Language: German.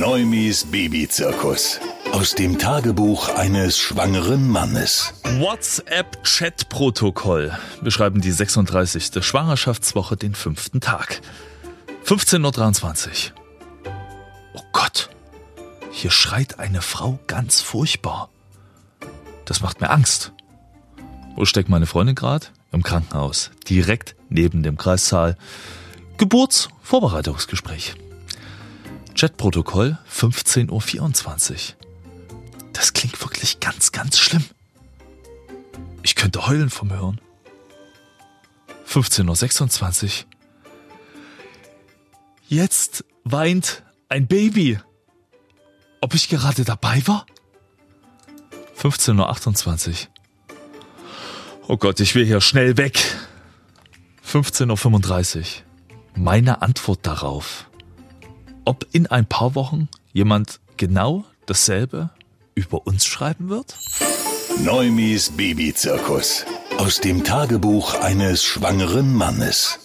Neumis Babyzirkus. Aus dem Tagebuch eines schwangeren Mannes. WhatsApp-Chat-Protokoll beschreiben die 36. Schwangerschaftswoche den fünften Tag. 15.23 Uhr. Oh Gott, hier schreit eine Frau ganz furchtbar. Das macht mir Angst. Wo steckt meine Freundin gerade? Im Krankenhaus, direkt neben dem Kreissaal. Geburtsvorbereitungsgespräch. Chatprotokoll 15.24 Uhr. Das klingt wirklich ganz, ganz schlimm. Ich könnte heulen vom Hören. 15.26 Uhr. Jetzt weint ein Baby. Ob ich gerade dabei war? 15.28 Uhr. Oh Gott, ich will hier schnell weg. 15.35 Uhr. Meine Antwort darauf. Ob in ein paar Wochen jemand genau dasselbe über uns schreiben wird? Neumis Babyzirkus. Aus dem Tagebuch eines schwangeren Mannes.